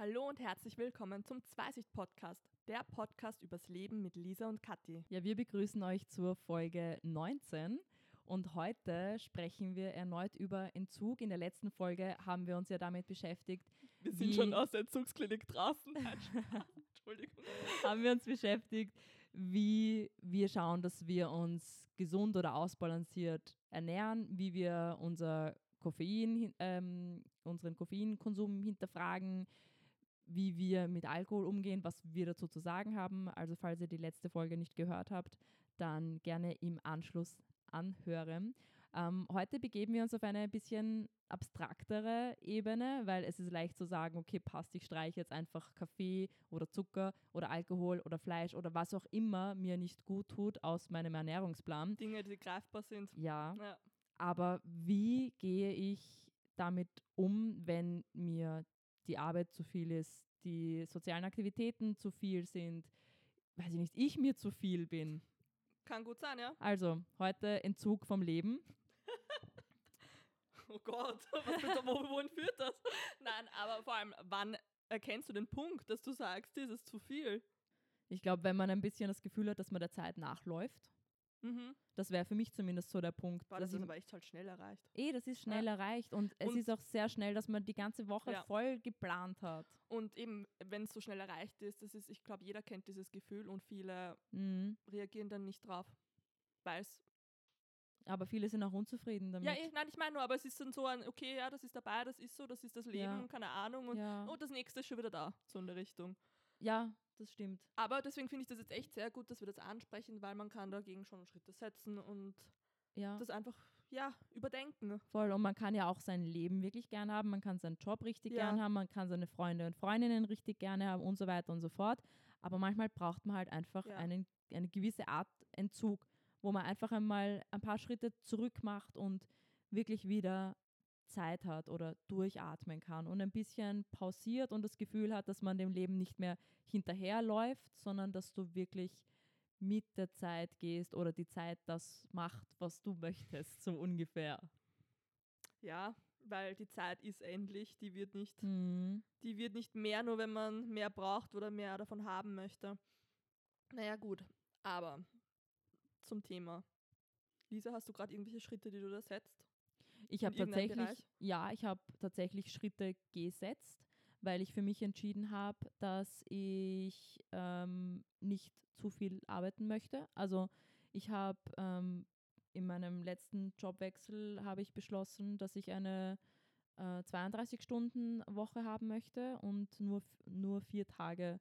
Hallo und herzlich willkommen zum Zweisicht-Podcast, der Podcast übers Leben mit Lisa und Kathi. Ja, wir begrüßen euch zur Folge 19 und heute sprechen wir erneut über Entzug. In der letzten Folge haben wir uns ja damit beschäftigt. Wir sind schon aus der Entzugsklinik draußen. Entschuldigung. haben wir uns beschäftigt, wie wir schauen, dass wir uns gesund oder ausbalanciert ernähren, wie wir unser Koffein, ähm, unseren Koffeinkonsum hinterfragen, wie wir mit Alkohol umgehen, was wir dazu zu sagen haben. Also falls ihr die letzte Folge nicht gehört habt, dann gerne im Anschluss anhören. Ähm, heute begeben wir uns auf eine bisschen abstraktere Ebene, weil es ist leicht zu sagen, okay, passt, ich streiche jetzt einfach Kaffee oder Zucker oder Alkohol oder Fleisch oder was auch immer mir nicht gut tut aus meinem Ernährungsplan. Dinge, die greifbar sind. Ja, Ja. aber wie gehe ich damit um, wenn mir die Arbeit zu viel ist, die sozialen Aktivitäten zu viel sind, weiß ich nicht, ich mir zu viel bin? Kann gut sein, ja? Also, heute Entzug vom Leben. Oh Gott, was wo, wohin führt das? Nein, aber vor allem, wann erkennst du den Punkt, dass du sagst, das ist zu viel? Ich glaube, wenn man ein bisschen das Gefühl hat, dass man der Zeit nachläuft, Mhm. das wäre für mich zumindest so der Punkt. Boah, das ist aber echt halt schnell erreicht. eh, das ist schnell erreicht und es Und- ist auch sehr schnell, dass man die ganze Woche Ja. voll geplant hat. Und eben, wenn es so schnell erreicht ist, das ist, ich glaube, jeder kennt dieses Gefühl und viele Mhm. reagieren dann nicht drauf. Weil es. Aber viele sind auch unzufrieden damit. Ja, eh, nein, ich meine nur, aber es ist dann so ein, okay, ja, das ist dabei, das ist so, das ist das Leben, Ja. keine Ahnung. Und ja. oh, das nächste ist schon wieder da, so in der Richtung. Ja, das stimmt. Aber deswegen finde ich das jetzt echt sehr gut, dass wir das ansprechen, weil man kann dagegen schon Schritte setzen und Ja. das einfach, ja, überdenken. Voll. Und man kann ja auch sein Leben wirklich gern haben, man kann seinen Job richtig Ja. gern haben, man kann seine Freunde und Freundinnen richtig gerne haben und so weiter und so fort. Aber manchmal braucht man halt einfach Ja. einen, eine gewisse Art Entzug, wo man einfach einmal ein paar Schritte zurück macht und wirklich wieder Zeit hat oder durchatmen kann und ein bisschen pausiert und das Gefühl hat, dass man dem Leben nicht mehr hinterherläuft, sondern dass du wirklich mit der Zeit gehst oder die Zeit das macht, was du möchtest, so ungefähr. Ja, weil die Zeit ist endlich, die wird nicht, Mhm. die wird nicht mehr, nur wenn man mehr braucht oder mehr davon haben möchte. Naja, gut, aber zum Thema. Lisa, hast du gerade irgendwelche Schritte, die du da setzt? Ich habe tatsächlich, ja, ich habe tatsächlich Schritte gesetzt, weil ich für mich entschieden habe, dass ich ähm, nicht zu viel arbeiten möchte. Also ich habe ähm, in meinem letzten Jobwechsel habe ich beschlossen, dass ich eine äh, 32 Stunden Woche haben möchte und nur, nur vier Tage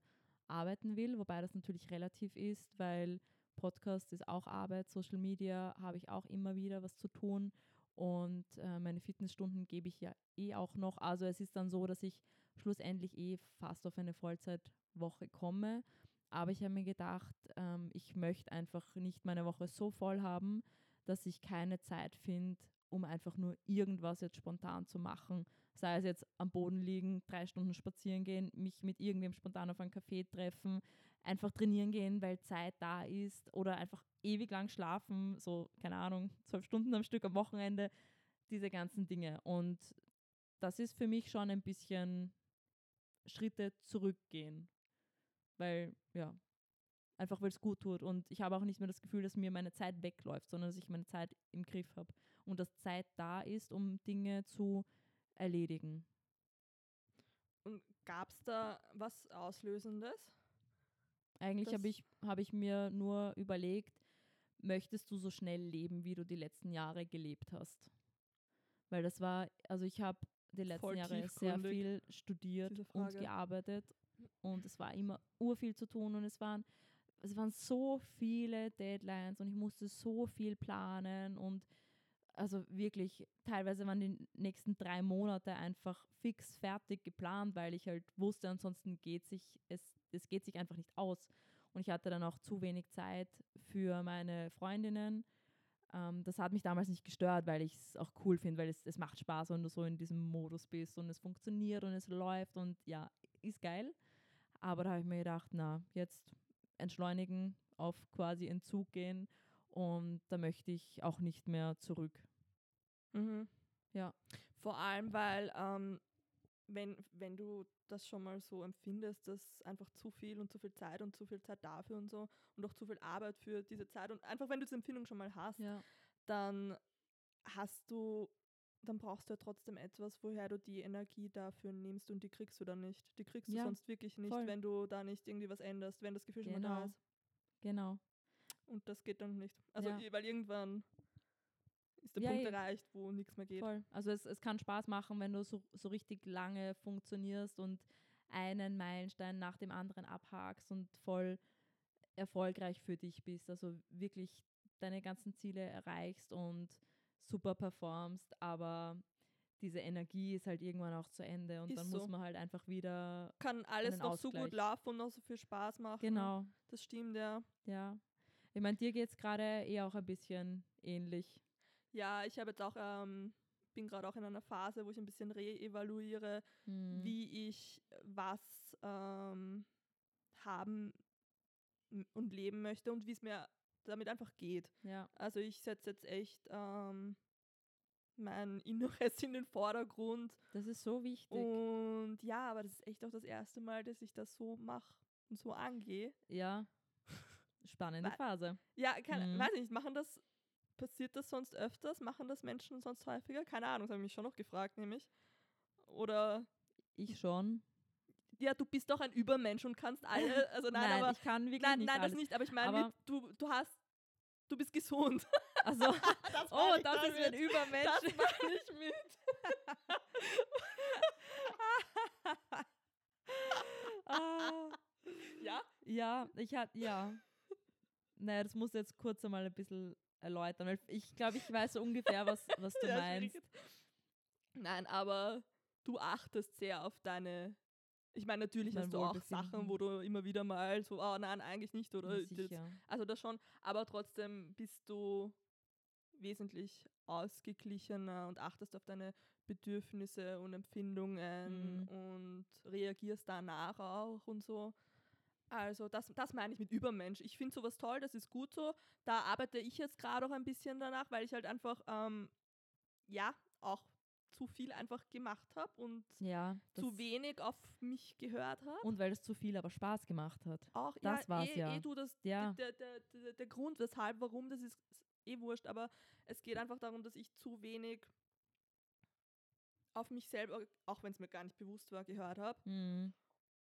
arbeiten will, wobei das natürlich relativ ist, weil Podcast ist auch Arbeit, Social Media habe ich auch immer wieder was zu tun und äh, meine Fitnessstunden gebe ich ja eh auch noch. Also es ist dann so, dass ich schlussendlich eh fast auf eine Vollzeitwoche komme. Aber ich habe mir gedacht, ähm, ich möchte einfach nicht meine Woche so voll haben, dass ich keine Zeit finde, um einfach nur irgendwas jetzt spontan zu machen. Sei es jetzt am Boden liegen, drei Stunden spazieren gehen, mich mit irgendwem spontan auf einen Café treffen, einfach trainieren gehen, weil Zeit da ist oder einfach ewig lang schlafen, so, keine Ahnung, zwölf Stunden am Stück am Wochenende, diese ganzen Dinge. Und das ist für mich schon ein bisschen Schritte zurückgehen, weil, ja, einfach weil es gut tut. Und ich habe auch nicht mehr das Gefühl, dass mir meine Zeit wegläuft, sondern dass ich meine Zeit im Griff habe und dass Zeit da ist, um Dinge zu erledigen. Und gab es da was Auslösendes? Eigentlich habe ich, hab ich mir nur überlegt, möchtest du so schnell leben, wie du die letzten Jahre gelebt hast? Weil das war, also ich habe die letzten Voll Jahre sehr viel studiert und gearbeitet und es war immer urviel zu tun und es waren, es waren so viele Deadlines und ich musste so viel planen und also wirklich, teilweise waren die nächsten drei Monate einfach fix fertig geplant, weil ich halt wusste, ansonsten geht sich, es, es geht sich einfach nicht aus. Und ich hatte dann auch zu wenig Zeit für meine Freundinnen. Ähm, das hat mich damals nicht gestört, weil ich es auch cool finde, weil es, es macht Spaß, wenn du so in diesem Modus bist und es funktioniert und es läuft und ja, ist geil. Aber da habe ich mir gedacht, na, jetzt entschleunigen, auf quasi Entzug gehen und da möchte ich auch nicht mehr zurück. Mhm. Ja. Vor allem, weil ähm, wenn, wenn du das schon mal so empfindest, dass einfach zu viel und zu viel Zeit und zu viel Zeit dafür und so und auch zu viel Arbeit für diese Zeit und einfach wenn du diese Empfindung schon mal hast, Ja. dann hast du, dann brauchst du ja trotzdem etwas, woher du die Energie dafür nimmst und die kriegst du dann nicht. Die kriegst du Ja, sonst wirklich nicht, voll. wenn du da nicht irgendwie was änderst, wenn das Gefühl schon mal da Genau. ist. Genau. Und das geht dann nicht. Also, Ja. weil irgendwann ist der Ja, Punkt erreicht, wo nichts mehr geht. Voll. Also es, es kann Spaß machen, wenn du so, so richtig lange funktionierst und einen Meilenstein nach dem anderen abhakst und voll erfolgreich für dich bist. Also wirklich deine ganzen Ziele erreichst und super performst, aber diese Energie ist halt irgendwann auch zu Ende und Ist dann so. muss man halt einfach wieder. Kann alles noch so gut Ausgleich. laufen und noch so viel Spaß machen. Genau, Das stimmt, ja. ja. Ich meine, dir geht es gerade eh auch ein bisschen ähnlich. Ja, ich habe jetzt auch, ähm, bin gerade auch in einer Phase, wo ich ein bisschen re-evaluiere, Hm. wie ich was ähm, haben und leben möchte und wie es mir damit einfach geht. Ja, Also ich setze jetzt echt ähm, mein Inneres in den Vordergrund. das ist so wichtig. Und ja, aber das ist echt auch das erste Mal, dass ich das so mache und so angehe. Ja. Spannende Phase. Ja, keine, Mhm. weiß nicht, machen das, passiert das sonst öfters? Machen das Menschen sonst häufiger? Keine Ahnung, das habe ich mich schon noch gefragt, nämlich. Oder, Ich schon. ja, du bist doch ein Übermensch und kannst alle, also nein, nein, aber, ich kann wirklich nein, nicht nein, das alles. nicht, aber ich meine, du, du hast, du bist gesund. Also, Das oh, das ist ein damit. Übermensch. Das meine ich mit. Ah, Ja? ja, ich hatte, ja. Naja, das muss jetzt kurz einmal ein bisschen erläutern, weil ich glaube, ich weiß so ungefähr, was, was du Ja, meinst. Nein, aber du achtest sehr auf deine. Ich meine, natürlich Mein hast du auch Sachen, wo du immer wieder mal so, oh nein, eigentlich nicht, oder? Ja. Also das schon, aber trotzdem bist du wesentlich ausgeglichener und achtest auf deine Bedürfnisse und Empfindungen Mhm. und reagierst danach auch und so. Also das, das meine ich mit Übermensch. Ich finde sowas toll, das ist gut so. Da arbeite ich jetzt gerade auch ein bisschen danach, weil ich halt einfach, ähm, ja, auch zu viel einfach gemacht habe und Ja, zu wenig auf mich gehört habe. und weil es zu viel aber Spaß gemacht hat. Auch, Das ja, war's eh, ja. Eh du, das, Ja. der, der, der, der Grund, weshalb, warum, das ist eh wurscht, aber es geht einfach darum, dass ich zu wenig auf mich selber, auch wenn es mir gar nicht bewusst war, gehört habe. Mhm.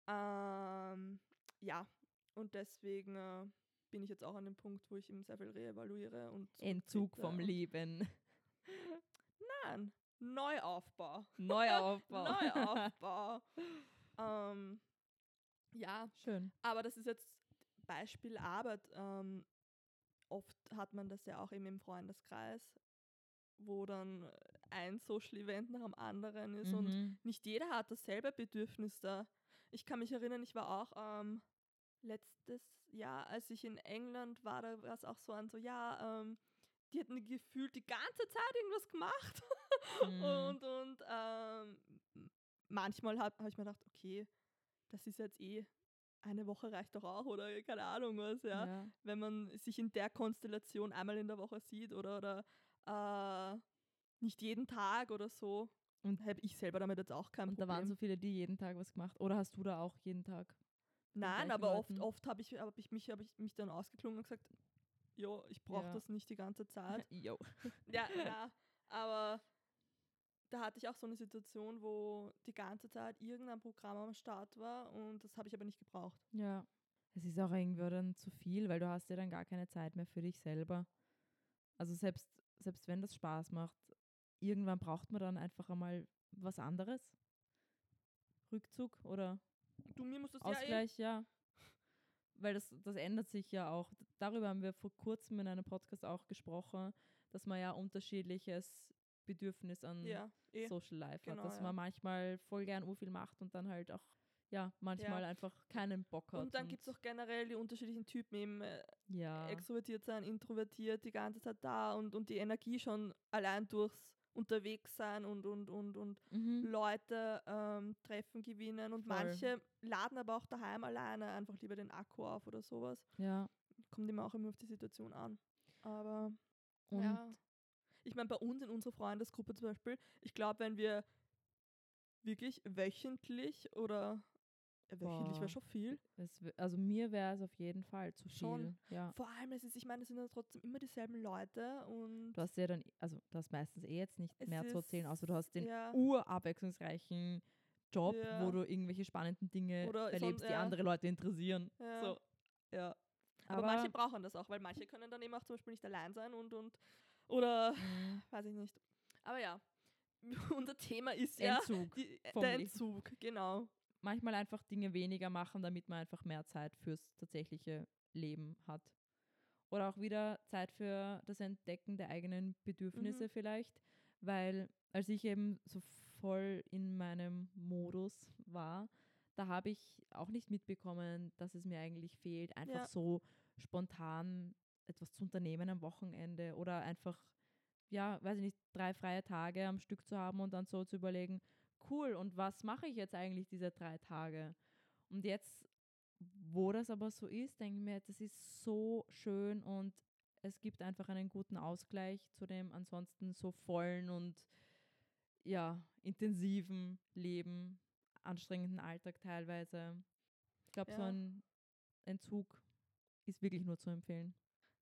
Ähm, ja, und deswegen äh, bin ich jetzt auch an dem Punkt, wo ich eben sehr viel reevaluiere und Entzug vom und- Leben. Nein, Neuaufbau. Neuaufbau. Neuaufbau. ähm, ja, Schön. Aber das ist jetzt Beispiel Arbeit. Ähm, oft hat man das ja auch eben im Freundeskreis, wo dann ein Social Event nach dem anderen ist und Mhm. nicht jeder hat dasselbe Bedürfnis da. Ich kann mich erinnern, ich war auch ähm, letztes Jahr, als ich in England war, da war es auch so an so, ja, ähm, die hätten gefühlt die ganze Zeit irgendwas gemacht. Mhm. Und, und ähm, manchmal habe hab ich mir gedacht, okay, das ist jetzt eh, eine Woche reicht doch auch oder keine Ahnung was, ja. ja. Wenn man sich in der Konstellation einmal in der Woche sieht oder, oder äh, nicht jeden Tag oder so. Und- habe ich selber damit jetzt auch kein Und da Problem. waren so viele, die jeden Tag was gemacht. Oder hast du da auch jeden Tag? Nein, aber oft, oft habe ich, hab ich, mich, hab ich mich dann ausgeklungen und gesagt, jo, ich brauche Ja. das nicht die ganze Zeit. Jo. ja, ja, aber da hatte ich auch so eine Situation, wo die ganze Zeit irgendein Programm am Start war und das habe ich aber nicht gebraucht. Ja. Es ist auch irgendwo dann zu viel, weil du hast ja dann gar keine Zeit mehr für dich selber. Also selbst, selbst wenn das Spaß macht, irgendwann braucht man dann einfach einmal was anderes. Rückzug oder Du, mir musst das ja eh, Ausgleich, ja. Weil das, das ändert sich ja auch. Darüber haben wir vor kurzem in einem Podcast auch gesprochen, dass man ja unterschiedliches Bedürfnis an ja, eh. Social Life Genau, hat. Dass ja. man manchmal voll gern urviel macht und dann halt auch, ja, manchmal einfach keinen Bock hat. Und dann gibt es auch generell die unterschiedlichen Typen, eben äh, ja, extrovertiert sein, introvertiert, die ganze Zeit da und, und die Energie schon allein durchs unterwegs sein und, und, und, und mhm. Leute ähm, treffen, gewinnen. Und Voll. manche laden aber auch daheim alleine einfach lieber den Akku auf oder sowas. ja. Kommt immer auch immer auf die Situation an. Aber Und ja. Ich meine, bei uns in unserer Freundesgruppe zum Beispiel, ich glaube, wenn wir wirklich wöchentlich oder wöchentlich wäre schon viel. Es, also mir wäre es auf jeden Fall zu viel. Schon. Ja. Vor allem, es ist, ich meine, es sind ja trotzdem immer dieselben Leute und Du hast ja dann, also du hast meistens eh jetzt nicht mehr zu erzählen, außer du hast den ja, urabwechslungsreichen Job, Ja. wo du irgendwelche spannenden Dinge Oder erlebst, sonst- die ja. andere Leute interessieren. ja. So. ja. Aber, Aber, manche brauchen das auch, weil manche können dann eben auch zum Beispiel nicht allein sein und und oder mh, weiß ich nicht. Aber ja, unser Thema ist ja Entzug. die, äh, der Leben. Entzug, genau. Manchmal einfach Dinge weniger machen, damit man einfach mehr Zeit fürs tatsächliche Leben hat. Oder auch wieder Zeit für das Entdecken der eigenen Bedürfnisse Mhm. vielleicht, weil als ich eben so voll in meinem Modus war, da habe ich auch nicht mitbekommen, dass es mir eigentlich fehlt, einfach Ja. so spontan etwas zu unternehmen am Wochenende oder einfach, ja, weiß ich nicht, drei freie Tage am Stück zu haben und dann so zu überlegen, cool, und was mache ich jetzt eigentlich diese drei Tage? Und jetzt, wo das aber so ist, denke ich mir, das ist so schön und es gibt einfach einen guten Ausgleich zu dem ansonsten so vollen und ja, intensiven Leben, anstrengenden Alltag teilweise. Ich glaube, so Ja. ein Entzug ist wirklich nur zu empfehlen.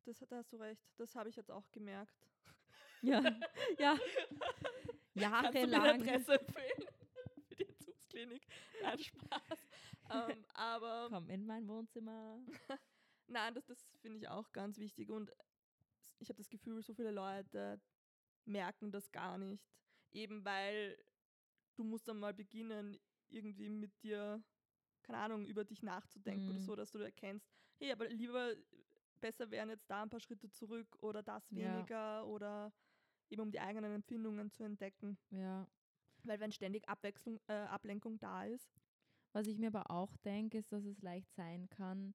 Das, da hast du recht. Das habe ich jetzt auch gemerkt. Ja, ja. Kannst du mir eine Jahrelang. Adresse empfehlen? Nein, Spaß. ähm, aber Komm in mein Wohnzimmer. nein, das, das finde ich auch ganz wichtig. Und ich habe das Gefühl, so viele Leute merken das gar nicht. Eben weil du musst dann mal beginnen, irgendwie mit dir, keine Ahnung, über dich nachzudenken oder Mhm. so, dass du erkennst, hey, aber lieber besser wären jetzt da ein paar Schritte zurück oder das Ja. weniger oder eben um die eigenen Empfindungen zu entdecken. Ja. Weil wenn ständig Abwechslung, äh, Ablenkung da ist, Was ich mir aber auch denke, ist, dass es leicht sein kann,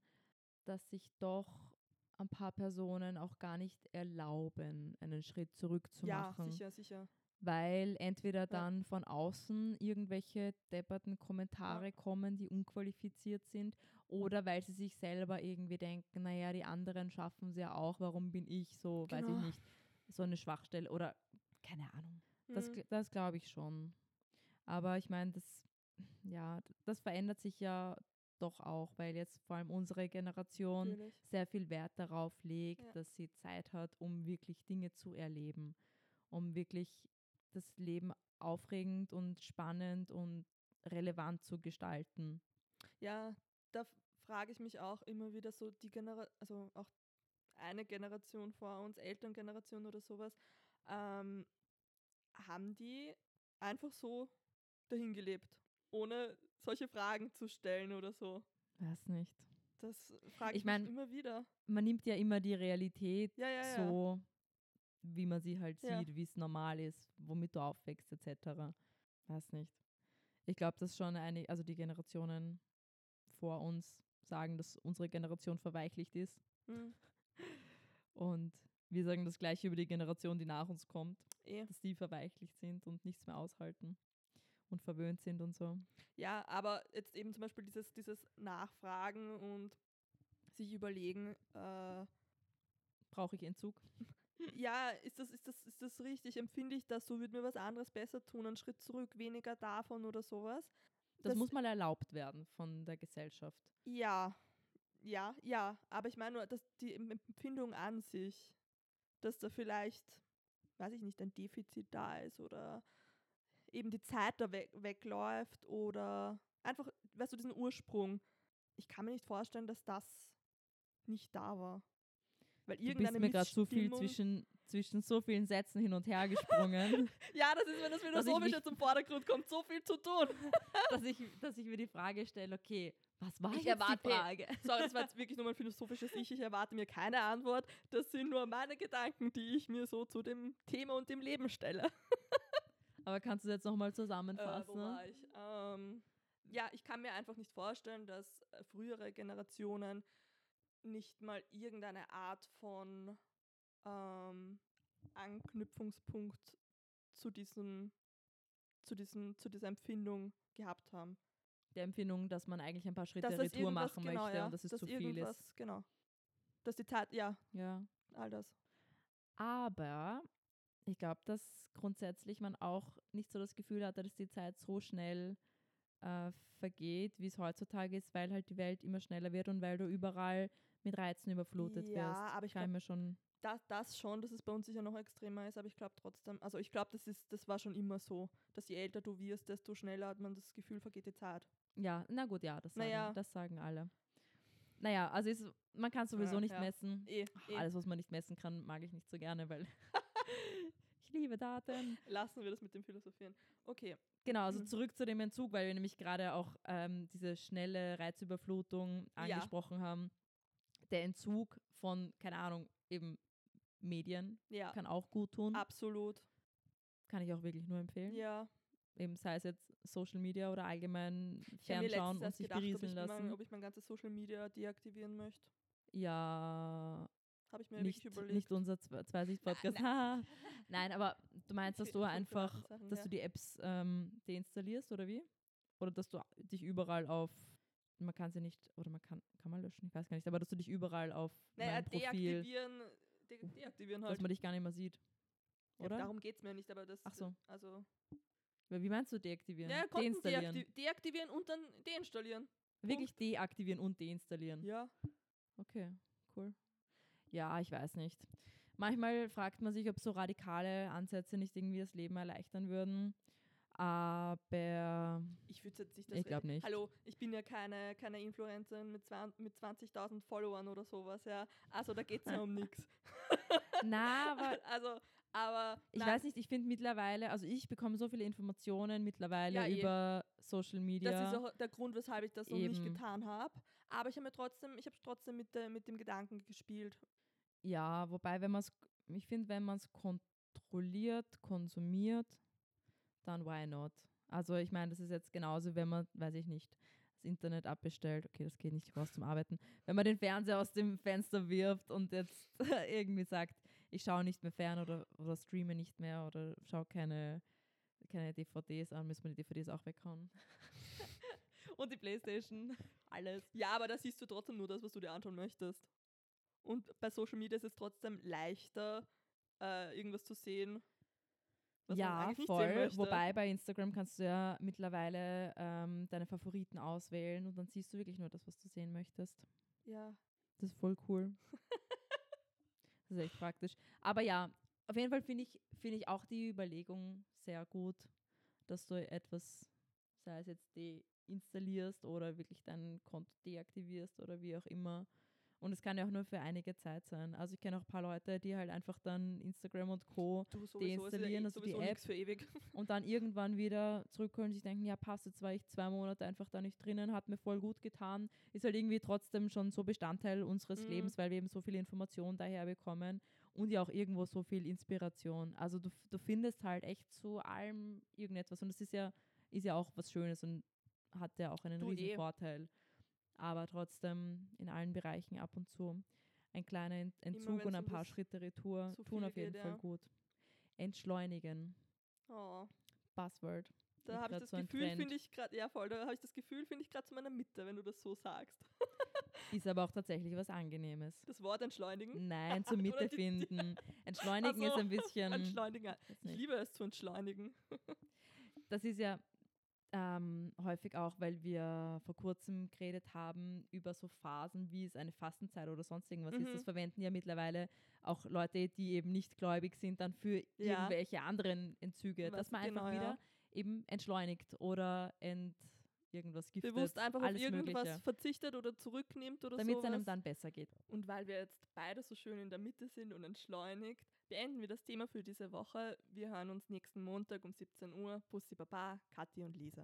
dass sich doch ein paar Personen auch gar nicht erlauben, einen Schritt zurück zu ja, sicher, sicher. Weil entweder dann von außen irgendwelche depperten Kommentare kommen, die unqualifiziert sind, oder weil sie sich selber irgendwie denken, naja, die anderen schaffen es ja auch, warum bin ich so, weiß Genau. ich nicht, so eine Schwachstelle oder keine Ahnung. Das, Mhm. das glaube ich schon. Aber ich meine, das, ja, das verändert sich ja doch auch, weil jetzt vor allem unsere Generation Natürlich. sehr viel Wert darauf legt, Ja. dass sie Zeit hat, um wirklich Dinge zu erleben, um wirklich das Leben aufregend und spannend und relevant zu gestalten. Ja, da frage ich mich auch immer wieder so die Generation, also auch eine Generation vor uns, Elterngeneration oder sowas, ähm, haben die einfach so dahin gelebt, ohne solche Fragen zu stellen oder so. Weiß nicht. Das frage Ich ich, mein, mich immer wieder. Man nimmt ja immer die Realität Ja, ja, ja. so, wie man sie halt sieht, wie es normal ist, womit du aufwächst, etc. Weiß nicht. Ich glaube, dass schon eine, also die Generationen vor uns sagen, dass unsere Generation verweichlicht ist. Hm, Und wir sagen das gleiche über die Generation, die nach uns kommt, eh. dass die verweichlicht sind und nichts mehr aushalten und verwöhnt sind und so. Ja, aber jetzt eben zum Beispiel dieses, dieses Nachfragen und sich überlegen, äh, Brauche ich Entzug? ja, ist das, ist, das, ist das richtig? Empfinde ich das so? Würde mir was anderes besser tun? Einen Schritt zurück, weniger davon oder sowas? Das, Das- muss mal erlaubt werden von der Gesellschaft. Ja, ja, ja. Aber ich meine nur, dass die Em- Empfindung an sich, dass da vielleicht, weiß ich nicht, ein Defizit da ist oder eben die Zeit da weg, wegläuft oder einfach, weißt du, diesen Ursprung. Ich kann mir nicht vorstellen, dass das nicht da war. Weil Du bist mir gerade so viel zwischen, zwischen so vielen Sätzen hin und her gesprungen, Ja, das ist, wenn das Philosophische zum Vordergrund kommt, so viel zu tun. dass, ich, dass ich mir die Frage stelle, okay, was war Ich jetzt erwarte- die Frage? Sorry, das war jetzt wirklich nur mein philosophisches Ich. Ich erwarte mir keine Antwort. Das sind nur meine Gedanken, die ich mir so zu dem Thema und dem Leben stelle. Aber kannst du das jetzt nochmal Äh, zusammenfassen? war ich? Ähm, ja, ich kann mir einfach nicht vorstellen, dass äh, frühere Generationen nicht mal irgendeine Art von ähm, Anknüpfungspunkt zu diesem, zu diesem, zu dieser Empfindung gehabt haben. Der Empfindung, dass man eigentlich ein paar Schritte Dass das Retour machen genau, möchte ja, und dass es dass zu viel ist. Genau. Dass die Zeit, ja, Ja. all das. Aber ich glaube, dass grundsätzlich man auch nicht so das Gefühl hatte, dass die Zeit so schnell äh, vergeht, wie es heutzutage ist, weil halt die Welt immer schneller wird und weil du überall mit Reizen überflutet Ja, wirst. aber ich Kann mir schon. Das, das schon, dass es bei uns sicher noch extremer ist, aber ich glaube trotzdem, also ich glaube, das ist, das war schon immer so, dass je älter du wirst, desto schneller hat man das Gefühl, vergeht die Zeit. Ja, na gut, ja, das sagen, Naja. das sagen alle. Naja, also ist, man kann sowieso Ja, nicht ja. messen. Eh, Ach, eh. Alles, was man nicht messen kann, mag ich nicht so gerne, weil ich liebe Daten. Lassen wir das mit dem Philosophieren. Okay, Genau, also Mhm. zurück zu dem Entzug, weil wir nämlich gerade auch ähm, diese schnelle Reizüberflutung Ja. angesprochen haben. Der Entzug von, keine Ahnung, eben Medien ja, kann auch gut tun. absolut. Kann ich auch wirklich nur empfehlen. Ja, Eben sei es jetzt Social Media oder allgemein ich fernschauen und sich gedacht, ob berieseln ich, lassen. mein, ob ich mein ganzes Social Media deaktivieren möchte. ja, Habe ich mir nicht, wirklich überlegt. nicht unser Zwe- Zweisicht-Podcast. Haha. Nein, aber du meinst, dass du einfach, Sachen, dass ja. du die Apps ähm, deinstallierst oder wie? Oder dass du dich überall auf, man kann sie nicht, oder man kann, kann man löschen, ich weiß gar nicht, aber dass du dich überall auf naja, mein Profil, deaktivieren, de deaktivieren halt. dass man dich gar nicht mehr sieht. Ja, Oder? darum geht es mir nicht, aber das. Ach so. Also, Wie meinst du deaktivieren? ja, deinstallieren. deakti deaktivieren und dann deinstallieren. Wirklich deaktivieren und deinstallieren. Ja. Okay, cool. Ja, ich weiß nicht. Manchmal fragt man sich, ob so radikale Ansätze nicht irgendwie das Leben erleichtern würden. Aber Ich würde jetzt nicht das. ich glaube nicht. Hallo, ich bin ja keine, keine Influencerin mit, mit 20.000 Followern oder sowas, ja. Also da geht es ja um nichts. Na, aber Also, aber. ich nein, weiß nicht, ich finde mittlerweile, also ich bekomme so viele Informationen mittlerweile Ja, über Social Media. Das ist auch der Grund, weshalb ich das noch nicht Eben. getan habe. Aber ich habe mir trotzdem, ich habe trotzdem mit, der, mit dem Gedanken gespielt. Ja, wobei, wenn man es, ich finde, wenn man es kontrolliert, konsumiert, dann why not? Also ich meine, das ist jetzt genauso, wenn man, weiß ich nicht, das Internet abbestellt, okay, das geht nicht raus zum Arbeiten, wenn man den Fernseher aus dem Fenster wirft und jetzt irgendwie sagt, ich schaue nicht mehr fern oder, oder streame nicht mehr oder schaue keine, keine DVDs an, müssen wir die DVDs auch weghauen. und die Playstation, alles. Ja, aber da siehst du trotzdem nur das, was du dir anschauen möchtest. Und bei Social Media ist es trotzdem leichter, äh, irgendwas zu sehen, was man ja, eigentlich nicht voll. sehen möchte. Wobei bei Instagram kannst du ja mittlerweile ähm, deine Favoriten auswählen und dann siehst du wirklich nur das, was du sehen möchtest. Ja. Das ist voll cool. das ist echt praktisch. Aber ja, auf jeden Fall finde ich, finde ich auch die Überlegung sehr gut, dass du etwas, sei es jetzt deinstallierst oder wirklich dein Konto deaktivierst oder wie auch immer. Und es kann ja auch nur für einige Zeit sein. Also ich kenne auch ein paar Leute, die halt einfach dann Instagram und Co. Sowieso, Deinstallieren, also die App. für ewig. und dann irgendwann wieder zurückholen und sich denken, ja passt, jetzt war ich zwei Monate einfach da nicht drinnen, hat mir voll gut getan, ist halt irgendwie trotzdem schon so Bestandteil unseres Mhm. Lebens, weil wir eben so viel Information daher bekommen und ja auch irgendwo so viel Inspiration. Also du, du findest halt echt zu allem irgendetwas und das ist ja, ist ja auch was Schönes und hat ja auch einen Du riesen eh. Vorteil. Aber trotzdem in allen Bereichen ab und zu ein kleiner Ent- Entzug und ein paar das Schritte Retour tun auf jeden geht, Fall ja. gut. Entschleunigen. Oh, Buzzword. da habe ich grad das so ein Gefühl, finde ich gerade, ja voll, da habe ich das Gefühl, finde ich gerade zu meiner Mitte, wenn du das so sagst. Ist aber auch tatsächlich was Angenehmes. Das Wort entschleunigen. Nein, zur Mitte die- finden. Entschleunigen Ach ist so, ein bisschen. Entschleunigen. Ich liebe es zu entschleunigen. Das ist ja ähm, häufig auch, weil wir vor kurzem geredet haben über so Phasen, wie es eine Fastenzeit oder sonst irgendwas ist. Mhm. Das verwenden ja mittlerweile auch Leute, die eben nicht gläubig sind, dann für Ja. irgendwelche anderen Entzüge. Was- dass man einfach genau, ja. wieder eben entschleunigt oder ent irgendwas giftet. Bewusst einfach alles auf irgendwas Mögliche, verzichtet oder zurücknimmt oder damit es einem dann besser geht. Und weil wir jetzt beide so schön in der Mitte sind und entschleunigt, beenden wir das Thema für diese Woche. Wir hören uns nächsten Montag um 17 Uhr. Pussy Baba, Kathi und Lisa.